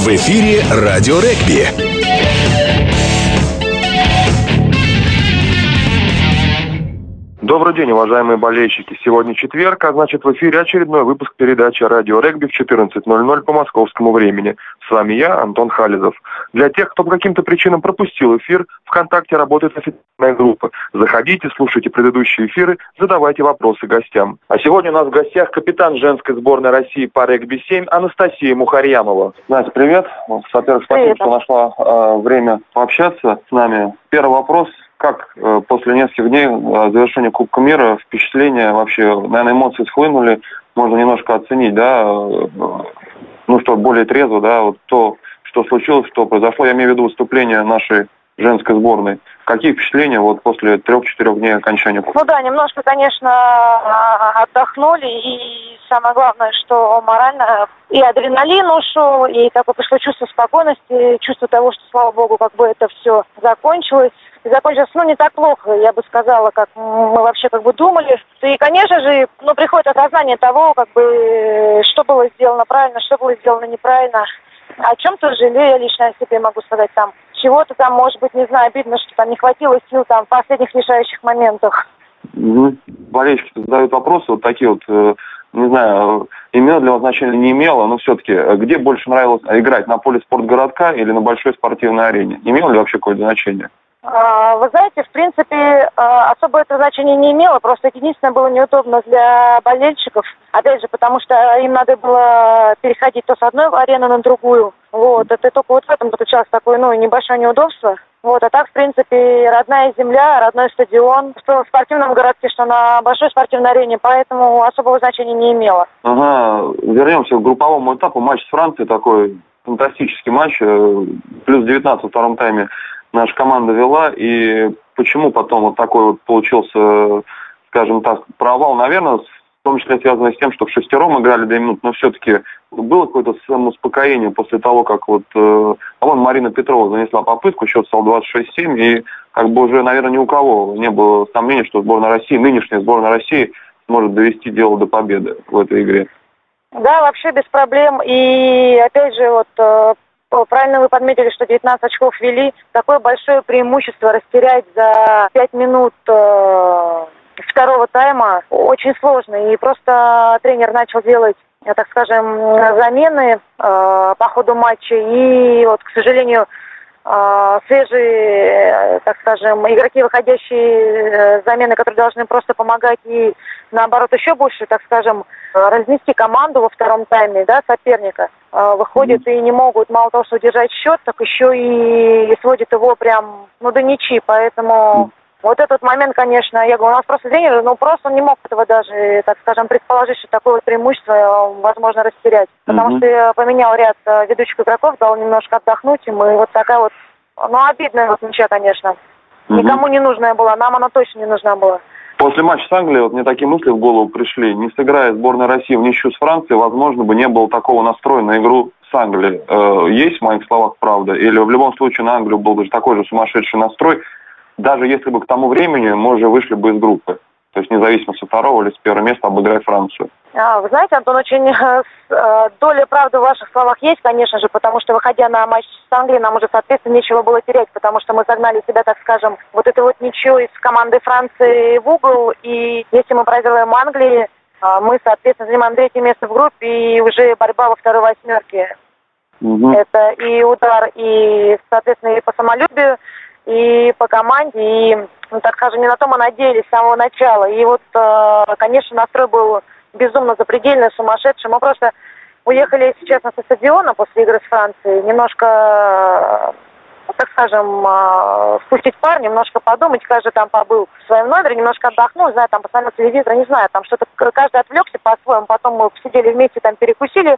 В эфире «Радио Регби». Добрый день, уважаемые болельщики. Сегодня четверг, а значит в эфире очередной выпуск передачи «Радио Регби» в 14.00 по московскому времени. С вами я, Антон Хализов. Для тех, кто по каким-то причинам пропустил эфир, ВКонтакте работает официальная группа. Заходите, слушайте предыдущие эфиры, задавайте вопросы гостям. А сегодня у нас в гостях капитан женской сборной России по регби-7 Анастасия Мухарьямова. Настя, привет. Во-первых, спасибо, Привет. что нашла э, время пообщаться с нами. Первый вопрос. Как э, после нескольких дней э, завершения Кубка мира впечатления вообще, наверное, эмоции схлынули, можно немножко оценить, да, э, ну что, более трезво, да, вот то, что случилось, что произошло, я имею в виду выступление нашей женской сборной. Какие впечатления вот после трех-четырех дней окончания Кубка? Ну да, немножко, конечно, а, отдохнули, и самое главное, что морально и адреналин ушел, и такое пришло чувство спокойности, чувство того, что, слава богу, как бы это все закончилось. Закончилось, ну, не так плохо, я бы сказала, как мы вообще как бы думали. И, конечно же, ну, приходит осознание того, как бы, что было сделано правильно, что было сделано неправильно. О чем-то жалею я лично о себе могу сказать там. Чего-то там, может быть, не знаю, обидно, что там не хватило сил там в последних решающих моментах. Мгм. Болельщики задают вопросы вот такие вот, э, не знаю, э, имело для вас значения не имело, но все-таки, где больше нравилось играть, на поле спортгородка или на большой спортивной арене? Имело ли вообще какое-то значение? А, Вы знаете, в принципе, а, особо это значение не имело, просто единственное было неудобно для болельщиков. Опять же, потому что им надо было переходить то с одной арены на другую. Вот, это только вот в этом заключалось такое, ну, небольшое неудобство. Вот, а так, в принципе, родная земля, родной стадион, что в спортивном городке, что на большой спортивной арене, поэтому особого значения не имело. Ага, вернемся к групповому этапу. Матч с Францией такой фантастический матч. э, Плюс 19 во втором тайме наша команда вела. И почему потом вот такой вот получился, скажем так, провал? Наверное, в том числе связано с тем, что в шестером играли две минуты, но все-таки было какое-то самоуспокоение после того, как вот э, а вон Марина Петрова занесла попытку, счет стал 26-7, и как бы уже, наверное, ни у кого не было сомнений, что сборная России, нынешняя сборная России сможет довести дело до победы в этой игре. Да, вообще без проблем. И опять же, вот э, правильно вы подметили, что 19 очков вели. Такое большое преимущество растерять за 5 минут э, второго тайма очень сложно. И просто тренер начал делать, э, так скажем, замены э, по ходу матча. И вот, к сожалению, свежие, э, так скажем, игроки, выходящие э, замены, которые должны просто помогать и наоборот еще больше, так скажем, разнести команду во втором тайме, да, соперника, э, выходят и не могут мало того, что удержать счет, так еще и сводят его прям, ну, до ничьи, поэтому вот этот момент, конечно, я говорю, у нас просто тренер, ну, просто он не мог этого даже, так скажем, предположить, что такое вот преимущество э, возможно растерять. Потому Мгм. что я поменял ряд э, ведущих игроков, дал немножко отдохнуть им, и вот такая вот, ну, обидная вот ничья, конечно. Мгм. Никому не нужная была, нам она точно не нужна была. После матча с Англией вот мне такие мысли в голову пришли. Не сыграя сборная России в ничью с Францией, возможно бы не было такого настроя на игру с Англией. Э, есть в моих словах правда? Или в любом случае на Англию был даже такой же сумасшедший настрой, даже если бы к тому времени мы уже вышли бы из группы? То есть независимо со второго или с первого места обыграть Францию. А, Вы знаете, Антон, очень э, э, доля правды в ваших словах есть, конечно же, потому что, выходя на матч с Англией, нам уже, соответственно, нечего было терять, потому что мы загнали себя, так скажем, вот это вот ничего из команды Франции в угол, и если мы проигрываем Англии, а, мы, соответственно, занимаем третье место в группе, и уже борьба во второй восьмерке. Мгм. Это и удар, и, соответственно, и по самолюбию, и по команде, и, ну, так скажем, не на то мы надеялись с самого начала. И вот, э, конечно, настрой был безумно запредельный, сумасшедший. Мы просто уехали, если честно, со стадиона после игры с Францией, немножко, э, так скажем, э, спустить пар, немножко подумать, каждый там побыл в своем номере, немножко отдохнул, знаю, там посмотрел телевизор, не знаю, там что-то, каждый отвлекся по-своему, потом мы посидели вместе, там перекусили,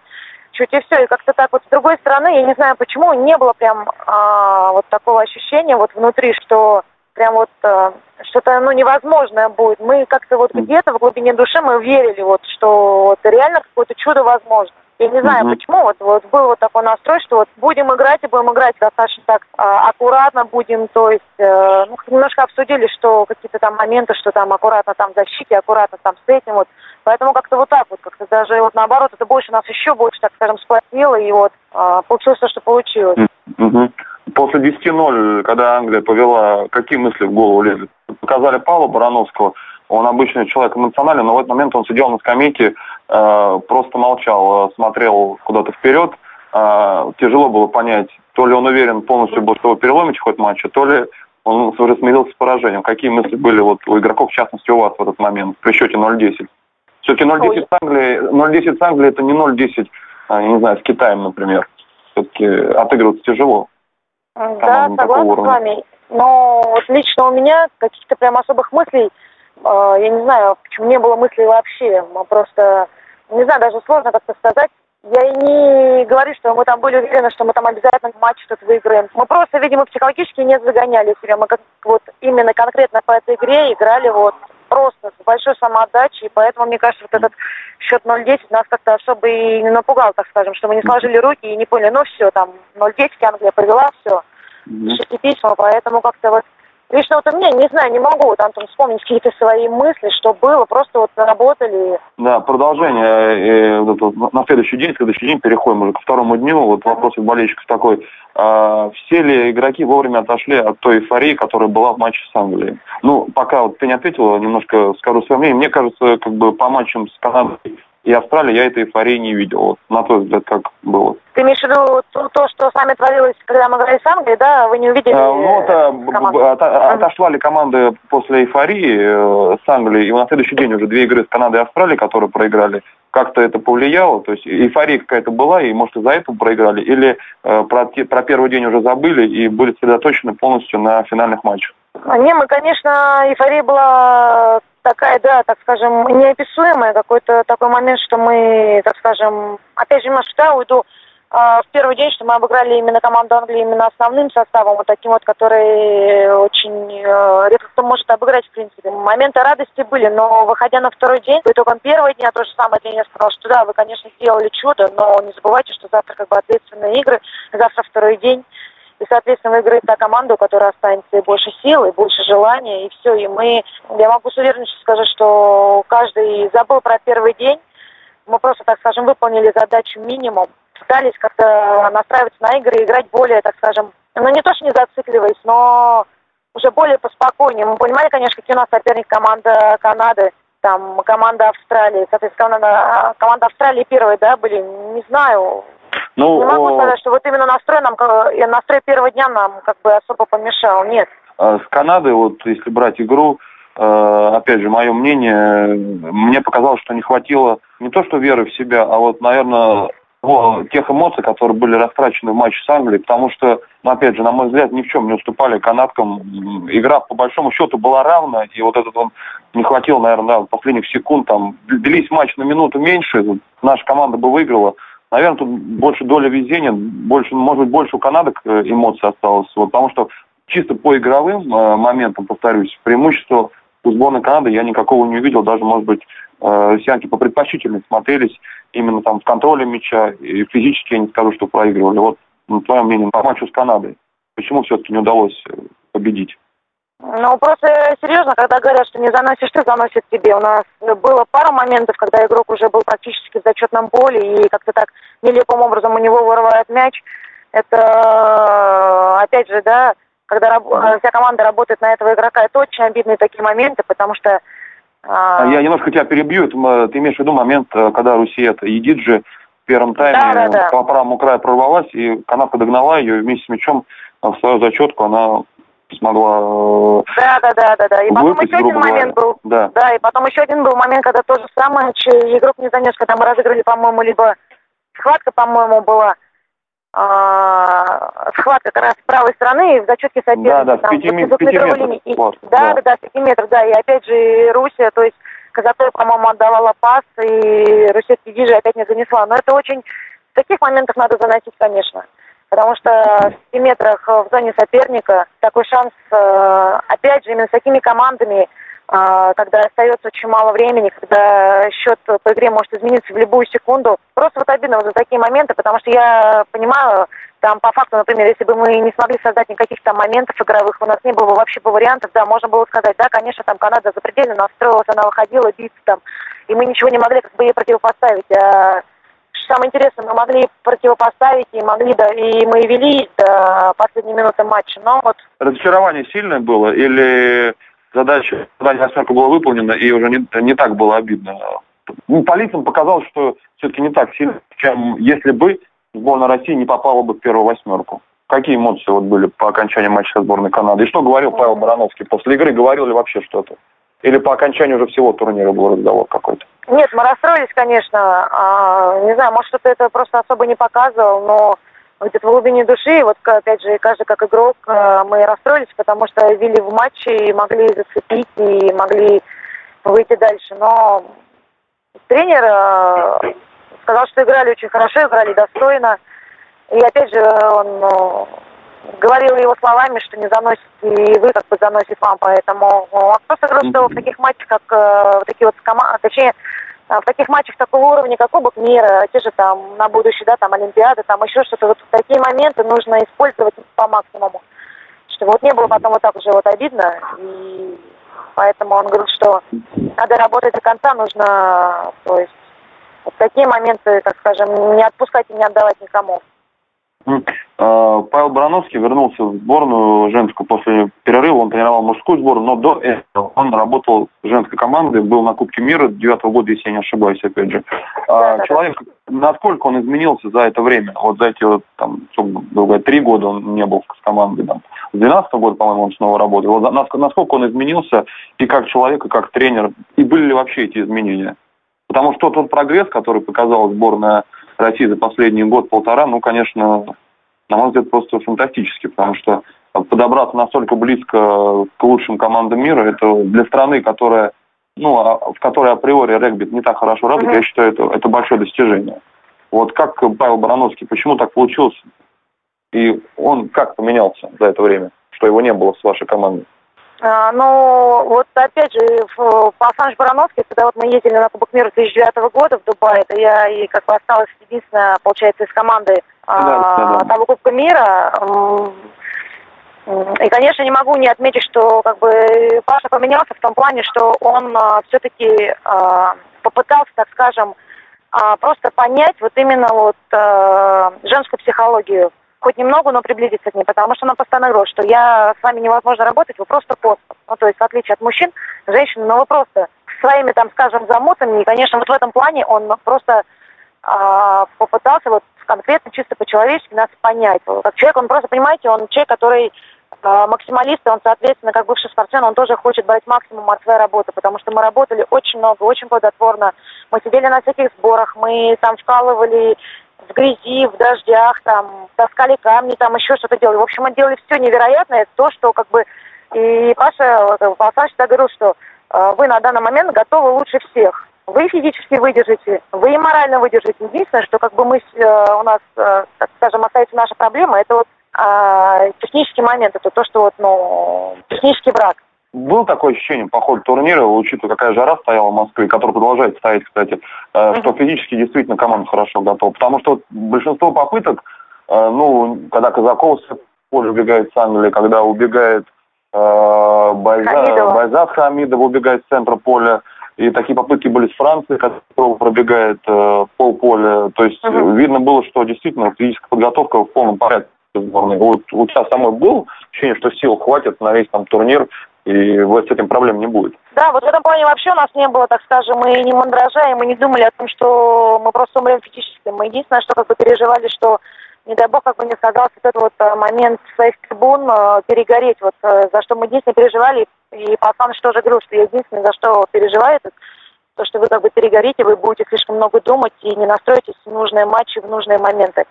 чуть и все. И как-то так вот с другой стороны, я не знаю почему, не было прям а, вот такого ощущения вот внутри, что прям вот а, что-то ну невозможное будет. Мы как-то вот где-то в глубине души мы верили вот, что вот реально какое-то чудо возможно. Я не знаю, Мгм. почему, вот, вот был вот такой настрой, что вот будем играть и будем играть достаточно так а, аккуратно будем, то есть э, ну, немножко обсудили, что какие-то там моменты, что там аккуратно там в защите, аккуратно там с этим вот. Поэтому как-то вот так вот, как-то даже вот наоборот, это больше нас еще больше, так скажем, сплотило, и вот а, получилось то, что получилось. Угу. После 10-0, когда Англия повела, какие мысли в голову лезли? Показали Павла Барановского, он обычный человек эмоциональный, но в этот момент он сидел на скамейке, э, просто молчал, э, смотрел куда-то вперед. Э, тяжело было понять, то ли он уверен полностью был, что его переломить ход матча, то ли он уже смирился с поражением. Какие мысли были вот у игроков, в частности у вас в этот момент, при счете 0-10? Все-таки 0-10 с Англией, 0-10 с Англией это не 0-10, а, я не знаю, с Китаем, например. Все-таки отыгрываться тяжело. Да, согласна с вами. Но вот лично у меня каких-то прям особых мыслей, э, я не знаю, почему не было мыслей вообще. Мы просто, не знаю, даже сложно как-то сказать. Я и не говорю, что мы там были уверены, что мы там обязательно матч что-то выиграем. Мы просто, видимо, психологически не загоняли себя. Мы как вот именно конкретно по этой игре играли вот просто с большой самоотдачей, и поэтому, мне кажется, вот этот счет 0-10 нас как-то особо и не напугал, так скажем, что мы не сложили руки и не поняли, ну все, там 0-10 Англия повела, все, пишите письма, поэтому как-то вот Лично вот у меня, не знаю, не могу вот, Антон, вспомнить какие-то свои мысли, что было, просто вот работали. Да, продолжение. Э, вот, вот, на следующий день, следующий день переходим уже ко второму дню. Вот вопрос у болельщиков такой. А, все ли игроки вовремя отошли от той эйфории, которая была в матче с Англией? Ну, пока вот ты не ответила, немножко скажу свое мнение. Мне кажется, как бы по матчам с Канадой и Австралии я этой эйфории не видел. Вот, на твой взгляд, как было? Ты имеешь в виду то, то, что с вами творилось, когда мы играли с Англией, да? Вы не увидели а, Ну, а, от, отошла ли команды после эйфории э, с Англией, и на следующий день уже две игры с Канадой и Австралией, которые проиграли, как-то это повлияло? То есть эйфория какая-то была, и, может, из-за этого проиграли? Или э, про, про первый день уже забыли и были сосредоточены полностью на финальных матчах? Не, мы, конечно, эйфория была такая, да, так скажем, неописуемая, какой-то такой момент, что мы, так скажем, опять же, да, уйду а, в первый день, что мы обыграли именно команду Англии именно основным составом, вот таким вот, который очень э, редко кто может обыграть, в принципе. Моменты радости были, но выходя на второй день, по итогам первого дня, то же самое тренер сказал, что да, вы, конечно, сделали чудо, но не забывайте, что завтра как бы ответственные игры, завтра второй день. И, соответственно, выиграет та команда, у которой останется и больше сил, и больше желания, и все. И мы, я могу с уверенностью сказать, что каждый забыл про первый день. Мы просто, так скажем, выполнили задачу минимум. Пытались как-то настраиваться на игры играть более, так скажем, ну не то, что не зацикливаясь, но уже более поспокойнее. Мы понимали, конечно, какие у нас соперник команда Канады, там команда Австралии. Соответственно, команда, команда Австралии первой, да, были, не знаю, ну, не могу сказать, что вот именно настрой нам, настрой первого дня нам как бы особо помешал, нет. А с Канадой, вот если брать игру, э, опять же, мое мнение, мне показалось, что не хватило не то что веры в себя, а вот, наверное, тех эмоций, которые были растрачены в матче с Англией, потому что, ну, опять же, на мой взгляд, ни в чем не уступали канадкам. Игра, по большому счету, была равна, и вот этот он не хватило, наверное, да, последних секунд, там, длились матч на минуту меньше, наша команда бы выиграла. Наверное, тут больше доля везения, больше, может быть, больше у Канады э, эмоций осталось. Вот, потому что чисто по игровым э, моментам, повторюсь, преимущество у сборной Канады я никакого не увидел. Даже, может быть, э, россиянки попредпочтительнее смотрелись именно там в контроле мяча. И физически я не скажу, что проигрывали. Вот, на твое мнение, по матчу с Канадой. Почему все-таки не удалось э, победить? Ну, просто серьезно, когда говорят, что не заносишь ты, заносит тебе. У нас было пару моментов, когда игрок уже был практически в зачетном поле, и как-то так нелепым образом у него вырывает мяч. Это, опять же, да, когда вся команда работает на этого игрока, это очень обидные такие моменты, потому что... А... Я немножко тебя перебью. Ты имеешь в виду момент, э, когда Руси это едит же в первом тайме да, да, да. по правому краю прорвалась, и канатка догнала ее, и вместе с мячом в свою зачетку она смогла э, Да, да, да, да, да. И потом еще один момент был. Да. да, и потом еще один был момент, когда то же самое, игрок не занес, когда мы разыграли, по-моему, либо схватка, по-моему, была. А, схватка как раз с правой стороны в зачетке соперника. Да, да, с пяти, там, пяти метров. И, вот, да, да, да, с пяти метров, да. И опять же Русия, то есть Казатой, по-моему, отдавала пас, и Русия Диджи опять не занесла. Но это очень... В таких моментах надо заносить, конечно потому что в 5 метрах в зоне соперника такой шанс, э, опять же, именно с такими командами, э, когда остается очень мало времени, когда счет по игре может измениться в любую секунду. Просто вот обидно вот за такие моменты, потому что я понимаю, Там, по факту, например, если бы мы не смогли создать никаких там моментов игровых, у нас не было вообще бы вариантов, да, можно было сказать, да, конечно, там Канада запредельно настроилась, она выходила биться там, и мы ничего не могли как бы ей противопоставить. А самое интересное, мы могли противопоставить и могли, да, и мы вели до последней минуты матча, но вот... Разочарование сильное было или задача, задание восьмерка была выполнена и уже не, не так было обидно? Ну, по лицам показалось, что все-таки не так сильно, чем если бы сборная России не попала бы в первую восьмерку. Какие эмоции вот были по окончании матча сборной Канады? И что говорил Павел Барановский после игры? Говорил ли вообще что-то? Или по окончанию уже всего турнира был разговор какой-то? Нет, мы расстроились, конечно. А, не знаю, может, что-то это просто особо не показывал, но где-то в глубине души, вот опять же, каждый как игрок, а, мы расстроились, потому что вели в матче и могли зацепить, и могли выйти дальше. Но тренер а, сказал, что играли очень хорошо, играли достойно. И опять же, он ну, говорил его словами, что не заносит и вы как бы заносит вам, поэтому просто говорил, что в таких матчах, как э, такие вот команды, точнее, э, в таких матчах такого уровня, как Кубок мира, те же там на будущее, да, там Олимпиады, там еще что-то, вот такие моменты нужно использовать по максимуму. Чтобы вот не было потом вот так уже вот обидно, и поэтому он говорит, что надо работать до конца, нужно, то есть, вот такие моменты, так скажем, не отпускать и не отдавать никому. А, Павел Барановский вернулся в сборную женскую после перерыва. Он тренировал мужскую сборную, но до этого он работал в женской команде, был на Кубке мира девятого года, если я не ошибаюсь, опять же. А, человек, насколько он изменился за это время? Вот за эти вот, там, три года он не был с командой. Там. С 12 года, по-моему, он снова работал. Вот насколько он изменился и как человек, и как тренер, и были ли вообще эти изменения? Потому что тот прогресс, который показала сборная России за последний год-полтора, ну, конечно, на мой взгляд, просто фантастически, потому что подобраться настолько близко к лучшим командам мира, это для страны, которая, ну, а, в которой априори регби не так хорошо развит, mm-hmm. я считаю, это, это большое достижение. Вот как Павел Барановский, почему так получилось? И он как поменялся за это время, что его не было с вашей командой? Ну, вот опять же, в, по Санж Барановский, когда вот мы ездили на Кубок мира 2009 года в Дубае, это я и как бы осталась единственная, получается, из команды а, да, да. того Кубка мира. И, конечно, не могу не отметить, что как бы Паша поменялся в том плане, что он а, все-таки попытался, так скажем, просто понять вот именно вот женскую психологию хоть немного, но приблизиться к ней, потому что она постоянно говорит, что я с вами невозможно работать, вы просто постер. Ну, то есть, в отличие от мужчин, женщины, но вы просто своими, там, скажем, замутами, и, конечно, вот в этом плане он просто а, попытался вот конкретно, чисто по-человечески нас понять. Как человек, он просто, понимаете, он человек, который а, максималист, и он, соответственно, как бывший спортсмен, он тоже хочет брать максимум от своей работы, потому что мы работали очень много, очень плодотворно. Мы сидели на всяких сборах, мы там вкалывали в грязи, в дождях, там, таскали камни, там еще что-то делали. В общем, мы делали все невероятное, то, что как бы... И Паша, Паша всегда говорил, что э, вы на данный момент готовы лучше всех. Вы физически выдержите, вы и морально выдержите. Единственное, что как бы мы, э, у нас, э, так скажем, остается наша проблема, это вот э, технический момент, это то, что вот, ну, технический брак. Было такое ощущение по ходу турнира, учитывая, какая жара стояла в Москве, которая продолжает стоять, кстати, э, что физически действительно команда хорошо готова. Потому что большинство попыток, э, ну, когда Казаков поля убегает с Англии, когда убегает э, Байза, Байзат Хамидов убегает с центра поля, и такие попытки были с Францией, которая пробегает э, полполя. То есть uh-huh. видно было, что действительно физическая подготовка в полном порядке сборной. Вот у тебя самой был ощущение, что сил хватит на весь там турнир, и вот с этим проблем не будет. Да, вот в этом плане вообще у нас не было, так скажем, мы не мандража, мы не думали о том, что мы просто умрем физически. Мы единственное, что как бы переживали, что не дай бог, как бы не сказался этот вот э, момент своих трибун э, перегореть, вот э, за что мы единственное переживали, и Пасан тоже говорил, что я единственное, за что переживает, то, что вы как бы перегорите, вы будете слишком много думать и не настроитесь в нужные матчи, в нужные моменты.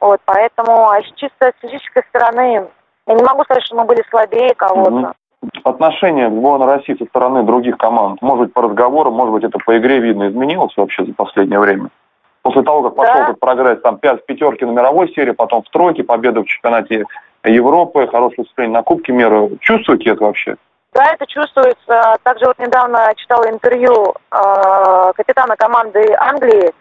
Вот, поэтому, а чисто с физической стороны, я не могу сказать, что мы были слабее кого-то. Mm-hmm отношение к сборной России со стороны других команд, может быть, по разговорам, может быть, это по игре видно, изменилось вообще за последнее время? После того, как пошел да. этот прогресс, там, пять пятерки на мировой серии, потом в тройке, победа в чемпионате Европы, хорошее выступление на Кубке мира. Чувствуете это вообще? Да, это чувствуется. Также вот недавно читала интервью э, капитана команды Англии,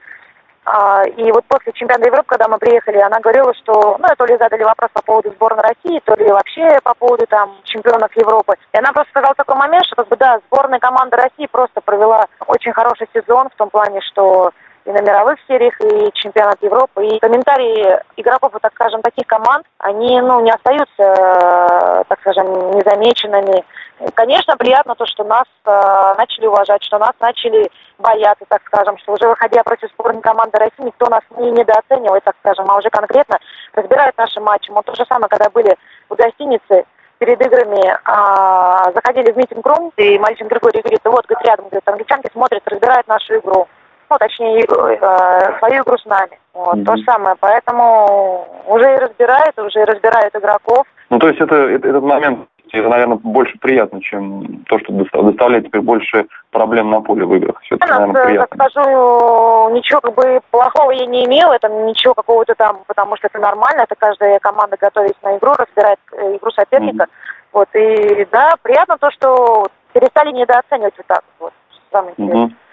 и вот после чемпионата Европы, когда мы приехали, она говорила, что, ну, то ли задали вопрос по поводу сборной России, то ли вообще по поводу там чемпионов Европы. И она просто сказала такой момент, что, как бы, да, сборная команда России просто провела очень хороший сезон в том плане, что и на мировых сериях, и чемпионат Европы. И комментарии игроков, вот, так скажем, таких команд, они ну, не остаются, э, так скажем, незамеченными. Конечно, приятно то, что нас э, начали уважать, что нас начали бояться, так скажем, что уже выходя против сборной команды России, никто нас не недооценивает, так скажем, а уже конкретно разбирает наши матчи. Мы то же самое, когда были в гостинице, перед играми а, заходили в митинг-рум, и мальчик Григорий говорит, вот, говорит, рядом, говорит, англичанки смотрят, разбирают нашу игру ну, точнее, э, свою игру с нами. Вот, mm-hmm. То же самое. Поэтому уже и разбирают, уже и разбирают игроков. Ну, то есть это, это этот момент, это, наверное, больше приятно, чем то, что доставляет теперь больше проблем на поле в играх. Все это, наверное, приятно. Так скажу, ничего как бы плохого я не имела, это ничего какого-то там, потому что это нормально, это каждая команда готовится на игру, разбирает э, игру соперника. Mm-hmm. Вот, и да, приятно то, что перестали недооценивать вот так вот. Самое интересное. Mm-hmm.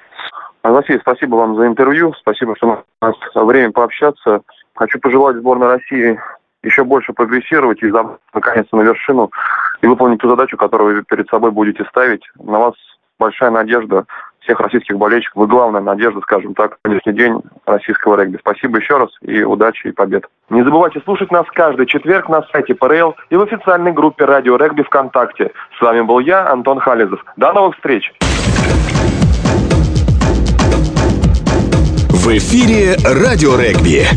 Василий, спасибо вам за интервью, спасибо, что у нас время пообщаться. Хочу пожелать сборной России еще больше прогрессировать и забраться наконец на вершину и выполнить ту задачу, которую вы перед собой будете ставить. На вас большая надежда всех российских болельщиков. Вы главная надежда, скажем так, на сегодняшний день российского регби. Спасибо еще раз и удачи и побед. Не забывайте слушать нас каждый четверг на сайте ПРЛ и в официальной группе Радио Регби ВКонтакте. С вами был я, Антон Хализов. До новых встреч! В эфире «Радио регби».